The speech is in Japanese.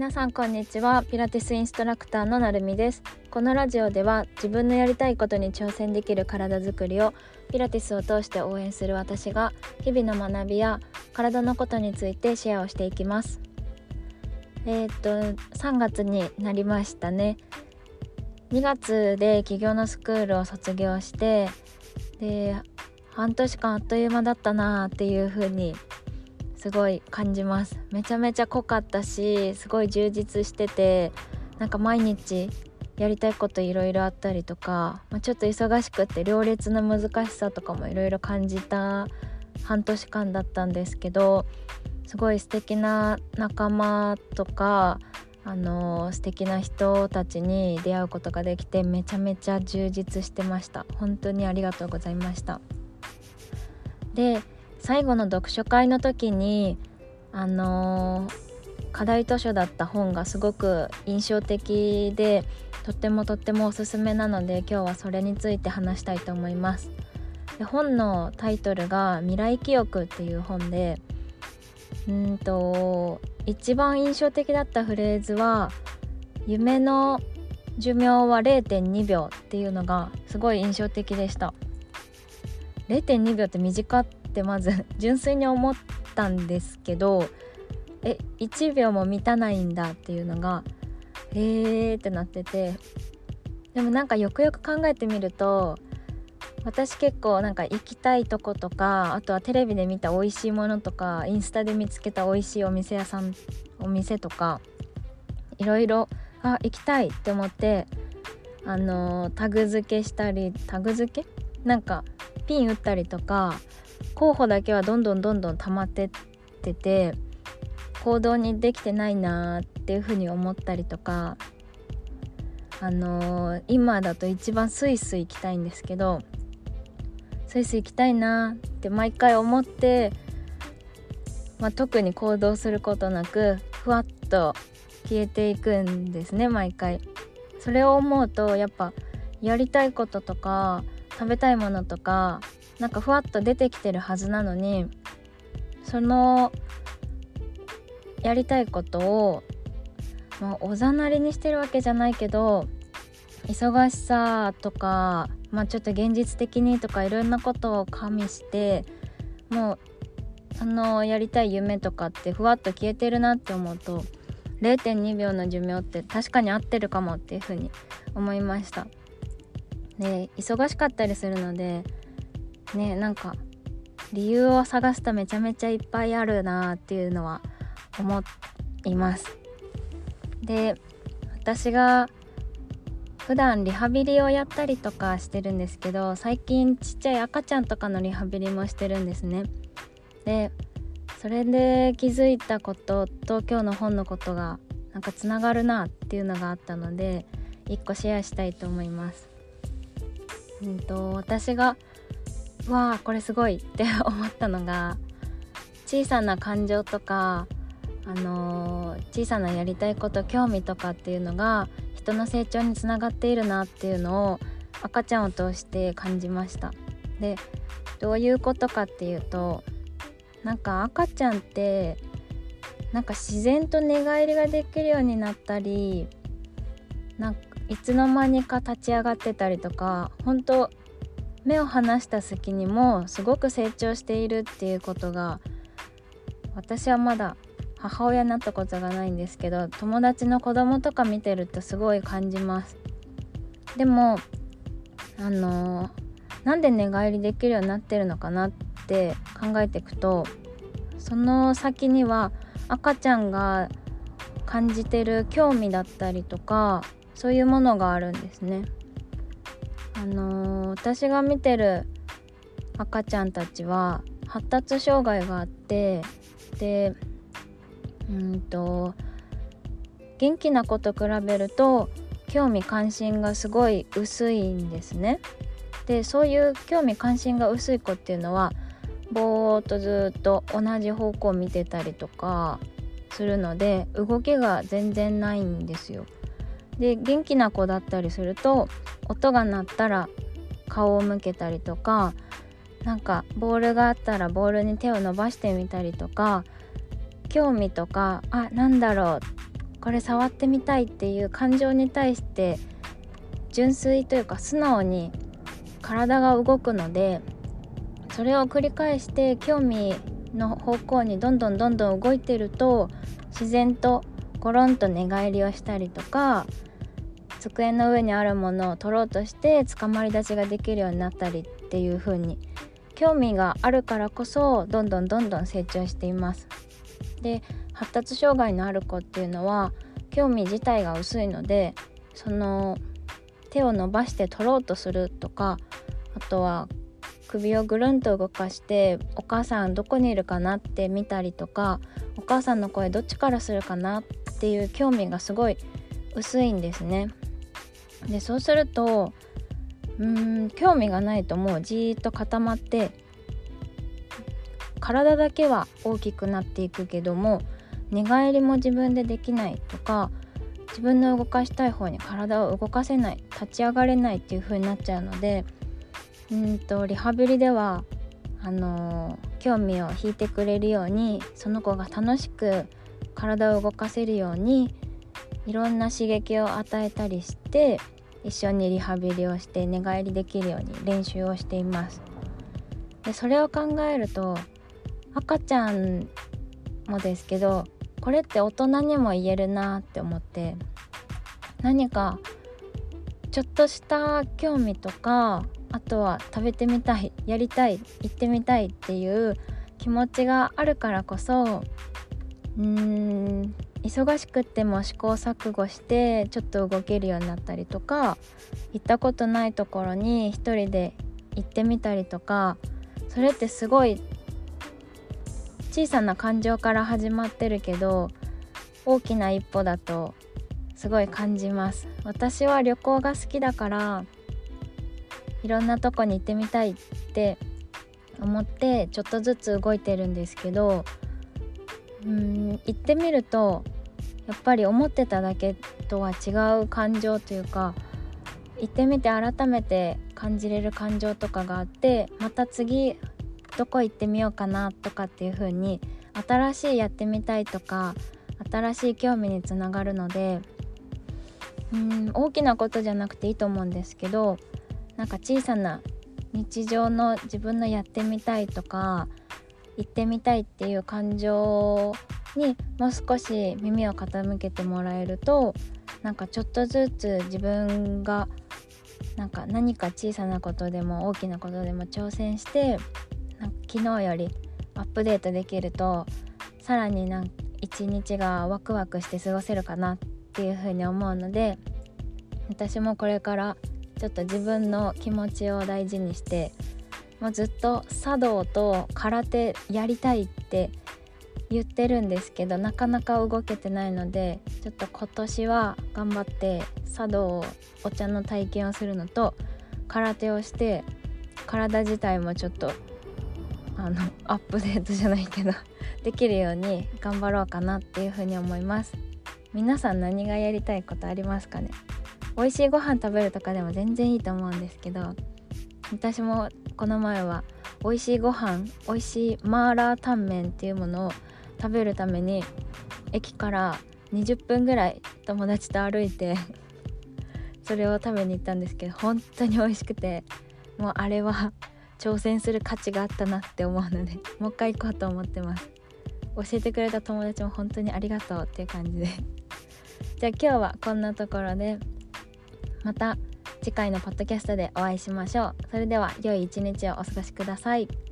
皆さんこんにちは。ピラティスインストラクターのなるみです。このラジオでは自分のやりたいことに挑戦できる体づくりをピラティスを通して応援する私が日々の学びや体のことについてシェアをしていきます。えー、っと3月になりましたね。2月で起業のスクールを卒業してで半年間あっという間だったなっていう風にすごい感じます。めちゃめちゃ濃かったしすごい充実しててなんか毎日やりたいこといろいろあったりとか、まあ、ちょっと忙しくって両立の難しさとかもいろいろ感じた半年間だったんですけどすごい素敵な仲間とかあの素敵な人たちに出会うことができてめちゃめちゃ充実してました。本当にありがとうございました。で最後の読書会の時にあのー、課題図書だった本がすごく印象的でとってもとってもおすすめなので今日はそれについて話したいと思います。で本のタイトルが「未来記憶」っていう本でうんと一番印象的だったフレーズは「夢の寿命は0.2秒」っていうのがすごい印象的でした。0.2秒って短っってまず 純粋に思ったんですけどえ1秒も満たないんだっていうのがえーってなっててでもなんかよくよく考えてみると私結構なんか行きたいとことかあとはテレビで見た美味しいものとかインスタで見つけた美味しいお店屋さんお店とかいろいろあ行きたいって思ってあのタグ付けしたりタグ付け？なんかピン打ったりとか候補だけはどんどんどんどん溜まってってて行動にできてないなっていうふうに思ったりとかあのー、今だと一番スイスイ行きたいんですけどスイスイ行きたいなって毎回思って、まあ、特に行動することなくふわっと消えていくんですね毎回。それを思うとやっぱやりたいこととか食べたいものとかなんかふわっと出てきてるはずなのにそのやりたいことを、まあ、おざなりにしてるわけじゃないけど忙しさとか、まあ、ちょっと現実的にとかいろんなことを加味してもうそのやりたい夢とかってふわっと消えてるなって思うと0.2秒の寿命って確かに合ってるかもっていうふうに思いました。で忙しかったりするのでねなんか理由を探すとめちゃめちゃいっぱいあるなっていうのは思いますで私が普段リハビリをやったりとかしてるんですけど最近ちっちゃい赤ちゃんとかのリハビリもしてるんですねでそれで気づいたことと今日の本のことがなんかつながるなっていうのがあったので1個シェアしたいと思います。うんと私がわあこれすごいって思ったのが小さな感情とか、あのー、小さなやりたいこと興味とかっていうのが人の成長につながっているなっていうのを赤ちゃんを通して感じました。でどういうことかっていうとなんか赤ちゃんってなんか自然と寝返りができるようになったりなんかいつの間にか立ち上がってたりとか本当目を離した隙にもすごく成長しているっていうことが私はまだ母親になったことがないんですけど友達の子供とか見てるとすごい感じます。でもあの、なんで寝返りできるようになってるのかなって考えていくとその先には赤ちゃんが感じてる興味だったりとかそういうものがあるんですね。あのー、私が見てる赤ちゃんたちは発達障害があってでうんと元気な子と比べると興味関心がすごい薄いんですね。でそういう興味関心が薄い子っていうのはぼーっとずっと同じ方向を見てたりとかするので動きが全然ないんですよ。で元気な子だったりすると音が鳴ったら顔を向けたりとかなんかボールがあったらボールに手を伸ばしてみたりとか興味とかあなんだろうこれ触ってみたいっていう感情に対して純粋というか素直に体が動くのでそれを繰り返して興味の方向にどんどんどんどん動いてると自然とゴロンと寝返りをしたりとか机の上にあるものを取ろうとして捕まり立ちができるようになったりっていう風に興味があるからこそどんどんどんどん成長しています。で発達障害のある子っていうのは興味自体が薄いのでその手を伸ばして取ろうとするとかあとは首をぐるんと動かしてお母さんどこにいるかなって見たりとかお母さんの声どっちからするかなっていう興味がすごい薄いんですね。でそうするとうん興味がないともうじーっと固まって体だけは大きくなっていくけども寝返りも自分でできないとか自分の動かしたい方に体を動かせない立ち上がれないっていう風になっちゃうのでうんとリハビリではあのー、興味を引いてくれるようにその子が楽しく体を動かせるようにいろんな刺激を与えたりして一緒にリハビリをして寝返りできるように練習をしています。でそれを考えると赤ちゃんもですけどこれって大人にも言えるなって思って何かちょっとした興味とかあとは食べてみたいやりたい行ってみたいっていう気持ちがあるからこそうーん忙しくても試行錯誤してちょっと動けるようになったりとか行ったことないところに一人で行ってみたりとかそれってすごい小さな感情から始まってるけど大きな一歩だとすごい感じます。私は旅行が好きだからいろんなとこに行ってみたいって思ってちょっとずつ動いてるんですけどうん行ってみるとやっぱり思ってただけとは違う感情というか行ってみて改めて感じれる感情とかがあってまた次どこ行ってみようかなとかっていう風に新しいやってみたいとか新しい興味につながるのでうん大きなことじゃなくていいと思うんですけどなんか小さな日常の自分のやってみたいとか行ってみたいっていう感情にもう少し耳を傾けてもらえるとなんかちょっとずつ自分がなんか何か小さなことでも大きなことでも挑戦してなんか昨日よりアップデートできるとさらになん一日がワクワクして過ごせるかなっていうふうに思うので私もこれからちょっと自分の気持ちを大事にしてもうずっと茶道と空手やりたいって言ってるんですけどなかなか動けてないのでちょっと今年は頑張って茶道お茶の体験をするのと空手をして体自体もちょっとあのアップデートじゃないけど できるように頑張ろうかなっていうふうに思います。皆さん何がやりたいことありますかね？美味しいご飯食べるとかでも全然いいと思うんですけど私もこの前は美味しいご飯美味しいマーラータンメンっていうものを食べるために駅から20分ぐらい友達と歩いて それを食べに行ったんですけど本当に美味しくてもうあれは挑戦する価値があったなって思うので もう一回行こうと思ってます。教えてくれた友達も本当にありがとうっていう感じで。じゃあ今日はこんなところでまた次回のポッドキャストでお会いしましょう。それでは良い一日をお過ごしください。